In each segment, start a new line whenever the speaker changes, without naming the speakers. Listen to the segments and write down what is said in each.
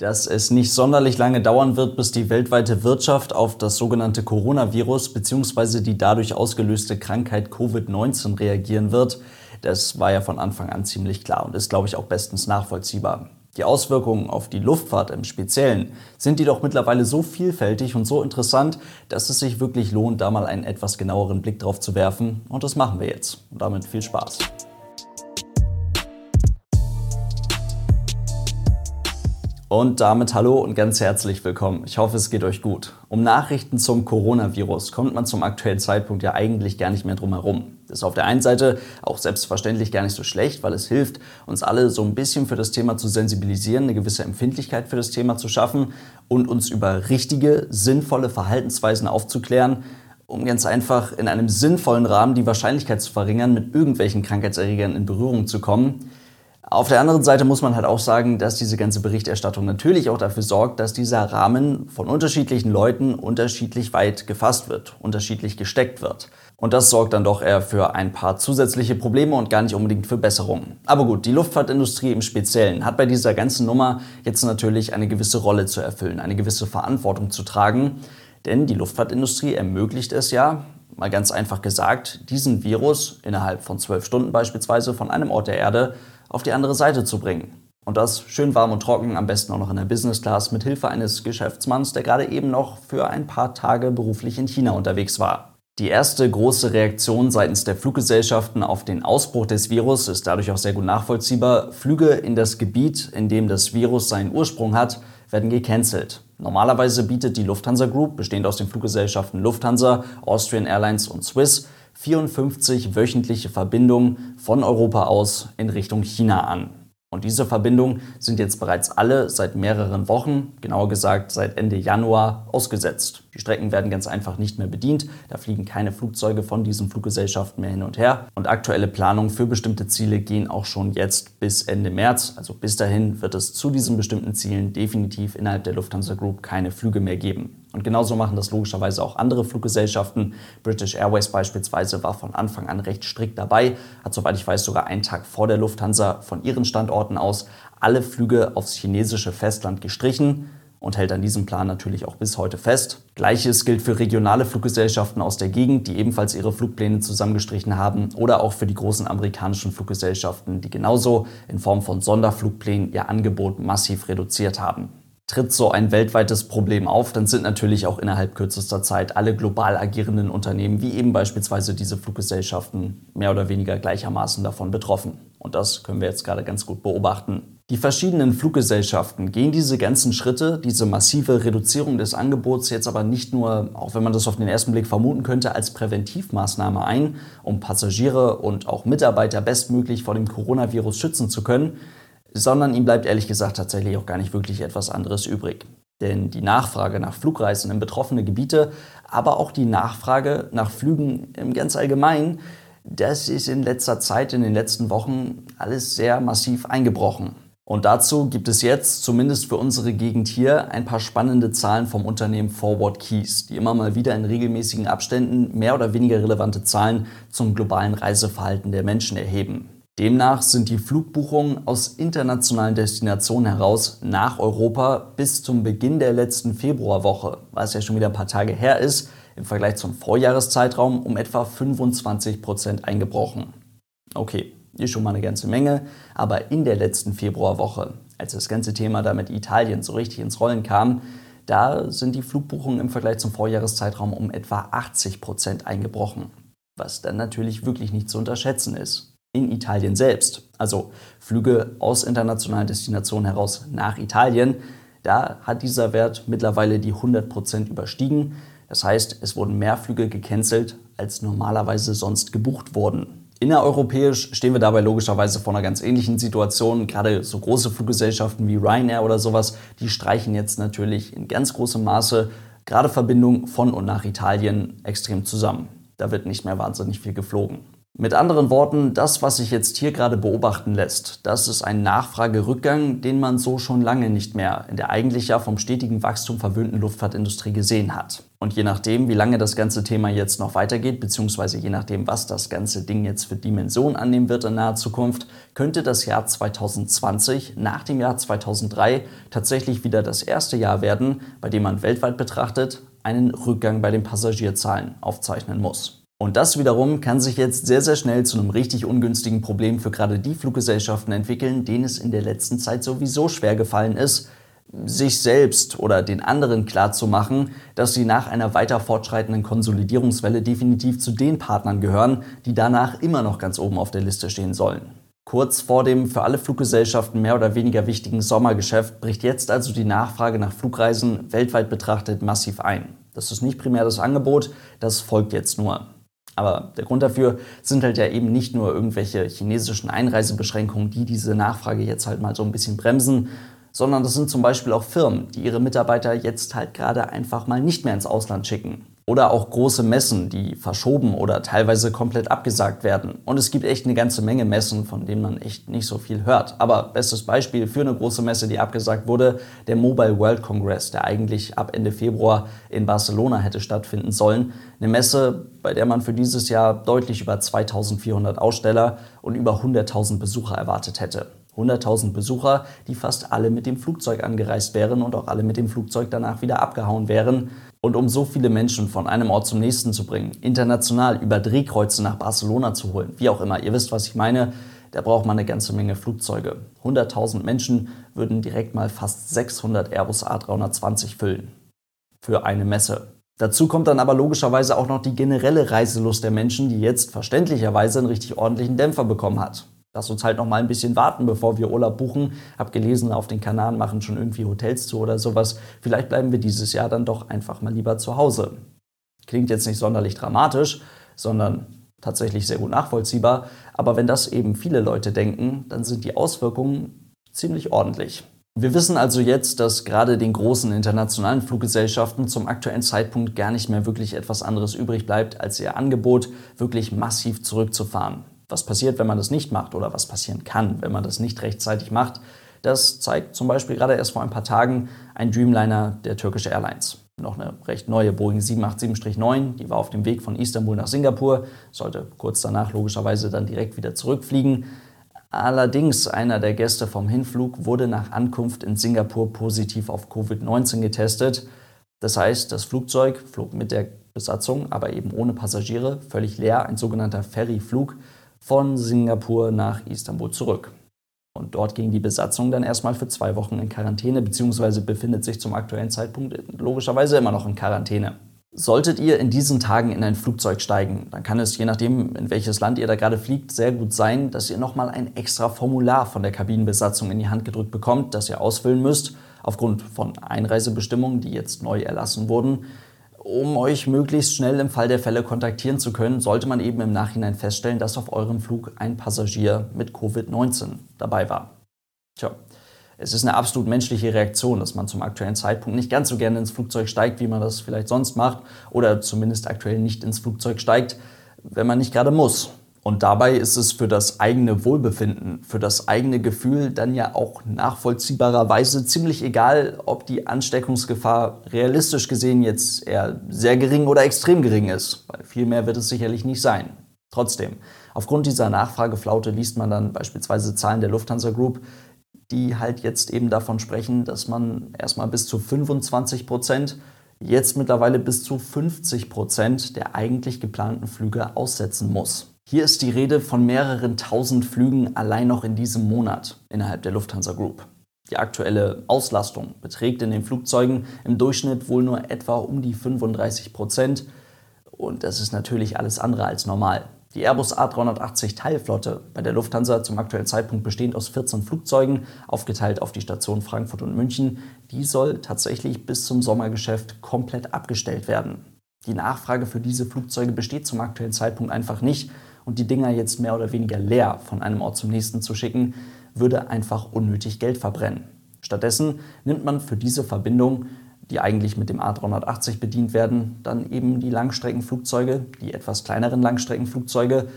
dass es nicht sonderlich lange dauern wird, bis die weltweite Wirtschaft auf das sogenannte Coronavirus bzw. die dadurch ausgelöste Krankheit Covid-19 reagieren wird, das war ja von Anfang an ziemlich klar und ist, glaube ich, auch bestens nachvollziehbar. Die Auswirkungen auf die Luftfahrt im Speziellen sind jedoch mittlerweile so vielfältig und so interessant, dass es sich wirklich lohnt, da mal einen etwas genaueren Blick drauf zu werfen. Und das machen wir jetzt. Und damit viel Spaß. Und damit hallo und ganz herzlich willkommen. Ich hoffe, es geht euch gut. Um Nachrichten zum Coronavirus kommt man zum aktuellen Zeitpunkt ja eigentlich gar nicht mehr drum herum. Das ist auf der einen Seite auch selbstverständlich gar nicht so schlecht, weil es hilft, uns alle so ein bisschen für das Thema zu sensibilisieren, eine gewisse Empfindlichkeit für das Thema zu schaffen und uns über richtige, sinnvolle Verhaltensweisen aufzuklären, um ganz einfach in einem sinnvollen Rahmen die Wahrscheinlichkeit zu verringern, mit irgendwelchen Krankheitserregern in Berührung zu kommen. Auf der anderen Seite muss man halt auch sagen, dass diese ganze Berichterstattung natürlich auch dafür sorgt, dass dieser Rahmen von unterschiedlichen Leuten unterschiedlich weit gefasst wird, unterschiedlich gesteckt wird. Und das sorgt dann doch eher für ein paar zusätzliche Probleme und gar nicht unbedingt für Besserungen. Aber gut, die Luftfahrtindustrie im Speziellen hat bei dieser ganzen Nummer jetzt natürlich eine gewisse Rolle zu erfüllen, eine gewisse Verantwortung zu tragen. Denn die Luftfahrtindustrie ermöglicht es ja, mal ganz einfach gesagt, diesen Virus innerhalb von zwölf Stunden beispielsweise von einem Ort der Erde auf die andere Seite zu bringen. Und das schön warm und trocken, am besten auch noch in der Business Class mit Hilfe eines Geschäftsmanns, der gerade eben noch für ein paar Tage beruflich in China unterwegs war. Die erste große Reaktion seitens der Fluggesellschaften auf den Ausbruch des Virus ist dadurch auch sehr gut nachvollziehbar. Flüge in das Gebiet, in dem das Virus seinen Ursprung hat, werden gecancelt. Normalerweise bietet die Lufthansa Group, bestehend aus den Fluggesellschaften Lufthansa, Austrian Airlines und Swiss, 54 wöchentliche Verbindungen von Europa aus in Richtung China an. Und diese Verbindungen sind jetzt bereits alle seit mehreren Wochen, genauer gesagt seit Ende Januar, ausgesetzt. Die Strecken werden ganz einfach nicht mehr bedient, da fliegen keine Flugzeuge von diesen Fluggesellschaften mehr hin und her. Und aktuelle Planungen für bestimmte Ziele gehen auch schon jetzt bis Ende März. Also bis dahin wird es zu diesen bestimmten Zielen definitiv innerhalb der Lufthansa Group keine Flüge mehr geben. Und genauso machen das logischerweise auch andere Fluggesellschaften. British Airways beispielsweise war von Anfang an recht strikt dabei, hat soweit ich weiß sogar einen Tag vor der Lufthansa von ihren Standorten aus alle Flüge aufs chinesische Festland gestrichen und hält an diesem Plan natürlich auch bis heute fest. Gleiches gilt für regionale Fluggesellschaften aus der Gegend, die ebenfalls ihre Flugpläne zusammengestrichen haben oder auch für die großen amerikanischen Fluggesellschaften, die genauso in Form von Sonderflugplänen ihr Angebot massiv reduziert haben tritt so ein weltweites Problem auf, dann sind natürlich auch innerhalb kürzester Zeit alle global agierenden Unternehmen, wie eben beispielsweise diese Fluggesellschaften, mehr oder weniger gleichermaßen davon betroffen. Und das können wir jetzt gerade ganz gut beobachten. Die verschiedenen Fluggesellschaften gehen diese ganzen Schritte, diese massive Reduzierung des Angebots jetzt aber nicht nur, auch wenn man das auf den ersten Blick vermuten könnte, als Präventivmaßnahme ein, um Passagiere und auch Mitarbeiter bestmöglich vor dem Coronavirus schützen zu können, sondern ihm bleibt ehrlich gesagt tatsächlich auch gar nicht wirklich etwas anderes übrig. Denn die Nachfrage nach Flugreisen in betroffene Gebiete, aber auch die Nachfrage nach Flügen im ganz allgemeinen, das ist in letzter Zeit, in den letzten Wochen alles sehr massiv eingebrochen. Und dazu gibt es jetzt, zumindest für unsere Gegend hier, ein paar spannende Zahlen vom Unternehmen Forward Keys, die immer mal wieder in regelmäßigen Abständen mehr oder weniger relevante Zahlen zum globalen Reiseverhalten der Menschen erheben. Demnach sind die Flugbuchungen aus internationalen Destinationen heraus nach Europa bis zum Beginn der letzten Februarwoche, was ja schon wieder ein paar Tage her ist, im Vergleich zum Vorjahreszeitraum um etwa 25 Prozent eingebrochen. Okay, ist schon mal eine ganze Menge, aber in der letzten Februarwoche, als das ganze Thema da mit Italien so richtig ins Rollen kam, da sind die Flugbuchungen im Vergleich zum Vorjahreszeitraum um etwa 80 Prozent eingebrochen, was dann natürlich wirklich nicht zu unterschätzen ist in Italien selbst, also Flüge aus internationalen Destinationen heraus nach Italien, da hat dieser Wert mittlerweile die 100% überstiegen. Das heißt, es wurden mehr Flüge gecancelt, als normalerweise sonst gebucht wurden. Innereuropäisch stehen wir dabei logischerweise vor einer ganz ähnlichen Situation. Gerade so große Fluggesellschaften wie Ryanair oder sowas, die streichen jetzt natürlich in ganz großem Maße gerade Verbindungen von und nach Italien extrem zusammen. Da wird nicht mehr wahnsinnig viel geflogen. Mit anderen Worten, das, was sich jetzt hier gerade beobachten lässt, das ist ein Nachfragerückgang, den man so schon lange nicht mehr in der eigentlich ja vom stetigen Wachstum verwöhnten Luftfahrtindustrie gesehen hat. Und je nachdem, wie lange das ganze Thema jetzt noch weitergeht, beziehungsweise je nachdem, was das ganze Ding jetzt für Dimension annehmen wird in naher Zukunft, könnte das Jahr 2020 nach dem Jahr 2003 tatsächlich wieder das erste Jahr werden, bei dem man weltweit betrachtet einen Rückgang bei den Passagierzahlen aufzeichnen muss. Und das wiederum kann sich jetzt sehr, sehr schnell zu einem richtig ungünstigen Problem für gerade die Fluggesellschaften entwickeln, denen es in der letzten Zeit sowieso schwer gefallen ist, sich selbst oder den anderen klarzumachen, dass sie nach einer weiter fortschreitenden Konsolidierungswelle definitiv zu den Partnern gehören, die danach immer noch ganz oben auf der Liste stehen sollen. Kurz vor dem für alle Fluggesellschaften mehr oder weniger wichtigen Sommergeschäft bricht jetzt also die Nachfrage nach Flugreisen weltweit betrachtet massiv ein. Das ist nicht primär das Angebot, das folgt jetzt nur. Aber der Grund dafür sind halt ja eben nicht nur irgendwelche chinesischen Einreisebeschränkungen, die diese Nachfrage jetzt halt mal so ein bisschen bremsen, sondern das sind zum Beispiel auch Firmen, die ihre Mitarbeiter jetzt halt gerade einfach mal nicht mehr ins Ausland schicken. Oder auch große Messen, die verschoben oder teilweise komplett abgesagt werden. Und es gibt echt eine ganze Menge Messen, von denen man echt nicht so viel hört. Aber bestes Beispiel für eine große Messe, die abgesagt wurde, der Mobile World Congress, der eigentlich ab Ende Februar in Barcelona hätte stattfinden sollen. Eine Messe, bei der man für dieses Jahr deutlich über 2400 Aussteller und über 100.000 Besucher erwartet hätte. 100.000 Besucher, die fast alle mit dem Flugzeug angereist wären und auch alle mit dem Flugzeug danach wieder abgehauen wären. Und um so viele Menschen von einem Ort zum nächsten zu bringen, international über Drehkreuze nach Barcelona zu holen, wie auch immer, ihr wisst, was ich meine, da braucht man eine ganze Menge Flugzeuge. 100.000 Menschen würden direkt mal fast 600 Airbus A320 füllen. Für eine Messe. Dazu kommt dann aber logischerweise auch noch die generelle Reiselust der Menschen, die jetzt verständlicherweise einen richtig ordentlichen Dämpfer bekommen hat lass uns halt noch mal ein bisschen warten, bevor wir Urlaub buchen. Hab gelesen, auf den Kanaren machen schon irgendwie Hotels zu oder sowas. Vielleicht bleiben wir dieses Jahr dann doch einfach mal lieber zu Hause. Klingt jetzt nicht sonderlich dramatisch, sondern tatsächlich sehr gut nachvollziehbar. Aber wenn das eben viele Leute denken, dann sind die Auswirkungen ziemlich ordentlich. Wir wissen also jetzt, dass gerade den großen internationalen Fluggesellschaften zum aktuellen Zeitpunkt gar nicht mehr wirklich etwas anderes übrig bleibt, als ihr Angebot wirklich massiv zurückzufahren. Was passiert, wenn man das nicht macht oder was passieren kann, wenn man das nicht rechtzeitig macht, das zeigt zum Beispiel gerade erst vor ein paar Tagen ein Dreamliner der Turkish Airlines. Noch eine recht neue Boeing 787-9, die war auf dem Weg von Istanbul nach Singapur, sollte kurz danach logischerweise dann direkt wieder zurückfliegen. Allerdings einer der Gäste vom Hinflug wurde nach Ankunft in Singapur positiv auf Covid-19 getestet. Das heißt, das Flugzeug flog mit der Besatzung, aber eben ohne Passagiere, völlig leer, ein sogenannter Ferryflug von Singapur nach Istanbul zurück. Und dort ging die Besatzung dann erstmal für zwei Wochen in Quarantäne, beziehungsweise befindet sich zum aktuellen Zeitpunkt logischerweise immer noch in Quarantäne. Solltet ihr in diesen Tagen in ein Flugzeug steigen, dann kann es, je nachdem, in welches Land ihr da gerade fliegt, sehr gut sein, dass ihr nochmal ein extra Formular von der Kabinenbesatzung in die Hand gedrückt bekommt, das ihr ausfüllen müsst, aufgrund von Einreisebestimmungen, die jetzt neu erlassen wurden. Um euch möglichst schnell im Fall der Fälle kontaktieren zu können, sollte man eben im Nachhinein feststellen, dass auf eurem Flug ein Passagier mit Covid-19 dabei war. Tja, es ist eine absolut menschliche Reaktion, dass man zum aktuellen Zeitpunkt nicht ganz so gerne ins Flugzeug steigt, wie man das vielleicht sonst macht, oder zumindest aktuell nicht ins Flugzeug steigt, wenn man nicht gerade muss. Und dabei ist es für das eigene Wohlbefinden, für das eigene Gefühl dann ja auch nachvollziehbarerweise ziemlich egal, ob die Ansteckungsgefahr realistisch gesehen jetzt eher sehr gering oder extrem gering ist, weil viel mehr wird es sicherlich nicht sein. Trotzdem, aufgrund dieser Nachfrageflaute liest man dann beispielsweise Zahlen der Lufthansa Group, die halt jetzt eben davon sprechen, dass man erstmal bis zu 25 Prozent, jetzt mittlerweile bis zu 50 Prozent der eigentlich geplanten Flüge aussetzen muss. Hier ist die Rede von mehreren tausend Flügen allein noch in diesem Monat innerhalb der Lufthansa Group. Die aktuelle Auslastung beträgt in den Flugzeugen im Durchschnitt wohl nur etwa um die 35 Prozent. Und das ist natürlich alles andere als normal. Die Airbus A380 Teilflotte bei der Lufthansa zum aktuellen Zeitpunkt bestehend aus 14 Flugzeugen, aufgeteilt auf die Stationen Frankfurt und München, die soll tatsächlich bis zum Sommergeschäft komplett abgestellt werden. Die Nachfrage für diese Flugzeuge besteht zum aktuellen Zeitpunkt einfach nicht und die Dinger jetzt mehr oder weniger leer von einem Ort zum nächsten zu schicken, würde einfach unnötig Geld verbrennen. Stattdessen nimmt man für diese Verbindung, die eigentlich mit dem A380 bedient werden, dann eben die Langstreckenflugzeuge, die etwas kleineren Langstreckenflugzeuge,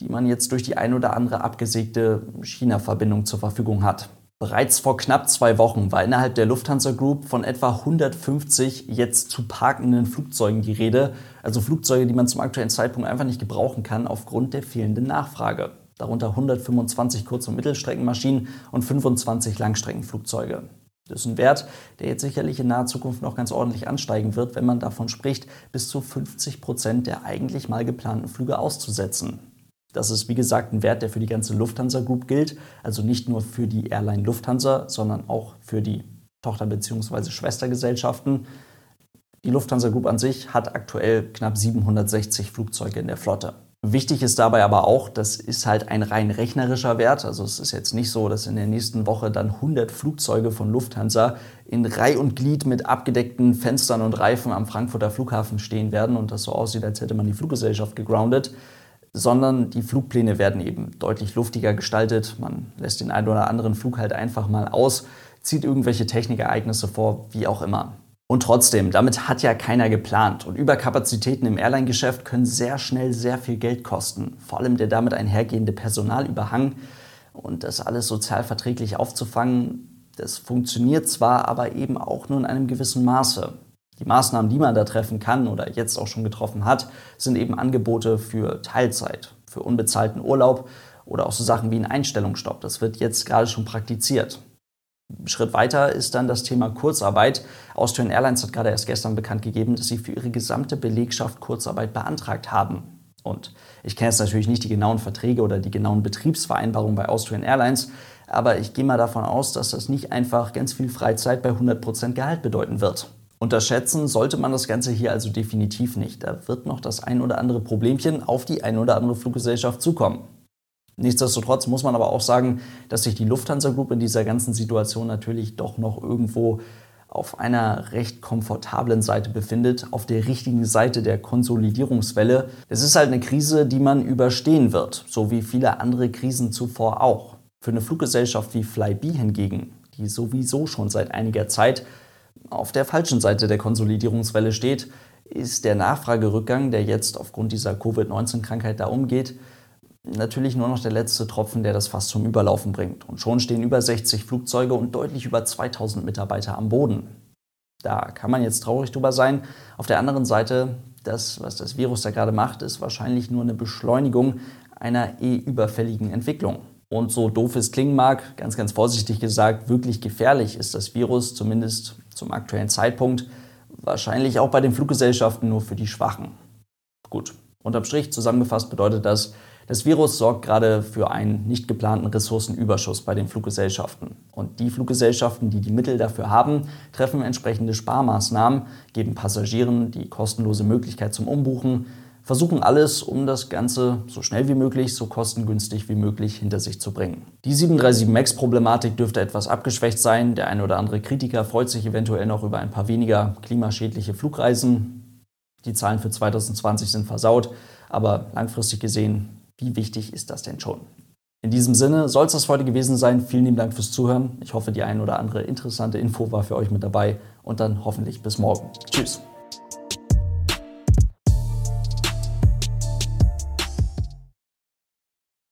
die man jetzt durch die ein oder andere abgesägte China-Verbindung zur Verfügung hat. Bereits vor knapp zwei Wochen war innerhalb der Lufthansa Group von etwa 150 jetzt zu parkenden Flugzeugen die Rede, also Flugzeuge, die man zum aktuellen Zeitpunkt einfach nicht gebrauchen kann aufgrund der fehlenden Nachfrage. Darunter 125 Kurz- und Mittelstreckenmaschinen und 25 Langstreckenflugzeuge. Das ist ein Wert, der jetzt sicherlich in naher Zukunft noch ganz ordentlich ansteigen wird, wenn man davon spricht, bis zu 50 Prozent der eigentlich mal geplanten Flüge auszusetzen. Das ist, wie gesagt, ein Wert, der für die ganze Lufthansa Group gilt, also nicht nur für die Airline Lufthansa, sondern auch für die Tochter- bzw. Schwestergesellschaften. Die Lufthansa Group an sich hat aktuell knapp 760 Flugzeuge in der Flotte. Wichtig ist dabei aber auch, das ist halt ein rein rechnerischer Wert. Also es ist jetzt nicht so, dass in der nächsten Woche dann 100 Flugzeuge von Lufthansa in Reih und Glied mit abgedeckten Fenstern und Reifen am Frankfurter Flughafen stehen werden und das so aussieht, als hätte man die Fluggesellschaft gegroundet, sondern die Flugpläne werden eben deutlich luftiger gestaltet. Man lässt den einen oder anderen Flug halt einfach mal aus, zieht irgendwelche Technikereignisse vor, wie auch immer. Und trotzdem, damit hat ja keiner geplant. Und Überkapazitäten im Airline-Geschäft können sehr schnell sehr viel Geld kosten. Vor allem der damit einhergehende Personalüberhang. Und das alles sozialverträglich aufzufangen, das funktioniert zwar, aber eben auch nur in einem gewissen Maße. Die Maßnahmen, die man da treffen kann oder jetzt auch schon getroffen hat, sind eben Angebote für Teilzeit, für unbezahlten Urlaub oder auch so Sachen wie ein Einstellungsstopp. Das wird jetzt gerade schon praktiziert. Schritt weiter ist dann das Thema Kurzarbeit. Austrian Airlines hat gerade erst gestern bekannt gegeben, dass sie für ihre gesamte Belegschaft Kurzarbeit beantragt haben. Und ich kenne jetzt natürlich nicht die genauen Verträge oder die genauen Betriebsvereinbarungen bei Austrian Airlines, aber ich gehe mal davon aus, dass das nicht einfach ganz viel Freizeit bei 100% Gehalt bedeuten wird. Unterschätzen sollte man das Ganze hier also definitiv nicht. Da wird noch das ein oder andere Problemchen auf die ein oder andere Fluggesellschaft zukommen. Nichtsdestotrotz muss man aber auch sagen, dass sich die Lufthansa Group in dieser ganzen Situation natürlich doch noch irgendwo auf einer recht komfortablen Seite befindet, auf der richtigen Seite der Konsolidierungswelle. Es ist halt eine Krise, die man überstehen wird, so wie viele andere Krisen zuvor auch. Für eine Fluggesellschaft wie Flybe hingegen, die sowieso schon seit einiger Zeit auf der falschen Seite der Konsolidierungswelle steht, ist der Nachfragerückgang, der jetzt aufgrund dieser Covid-19-Krankheit da umgeht, natürlich nur noch der letzte Tropfen, der das Fass zum Überlaufen bringt. Und schon stehen über 60 Flugzeuge und deutlich über 2000 Mitarbeiter am Boden. Da kann man jetzt traurig drüber sein. Auf der anderen Seite, das, was das Virus da gerade macht, ist wahrscheinlich nur eine Beschleunigung einer eh überfälligen Entwicklung. Und so doof es klingen mag, ganz, ganz vorsichtig gesagt, wirklich gefährlich ist das Virus, zumindest zum aktuellen Zeitpunkt, wahrscheinlich auch bei den Fluggesellschaften nur für die Schwachen. Gut, unterm Strich zusammengefasst bedeutet das, das Virus sorgt gerade für einen nicht geplanten Ressourcenüberschuss bei den Fluggesellschaften. Und die Fluggesellschaften, die die Mittel dafür haben, treffen entsprechende Sparmaßnahmen, geben Passagieren die kostenlose Möglichkeit zum Umbuchen, versuchen alles, um das Ganze so schnell wie möglich, so kostengünstig wie möglich hinter sich zu bringen. Die 737 MAX-Problematik dürfte etwas abgeschwächt sein. Der eine oder andere Kritiker freut sich eventuell noch über ein paar weniger klimaschädliche Flugreisen. Die Zahlen für 2020 sind versaut, aber langfristig gesehen wie wichtig ist das denn schon? In diesem Sinne soll es das heute gewesen sein. Vielen lieben Dank fürs Zuhören. Ich hoffe, die ein oder andere interessante Info war für euch mit dabei und dann hoffentlich bis morgen. Tschüss.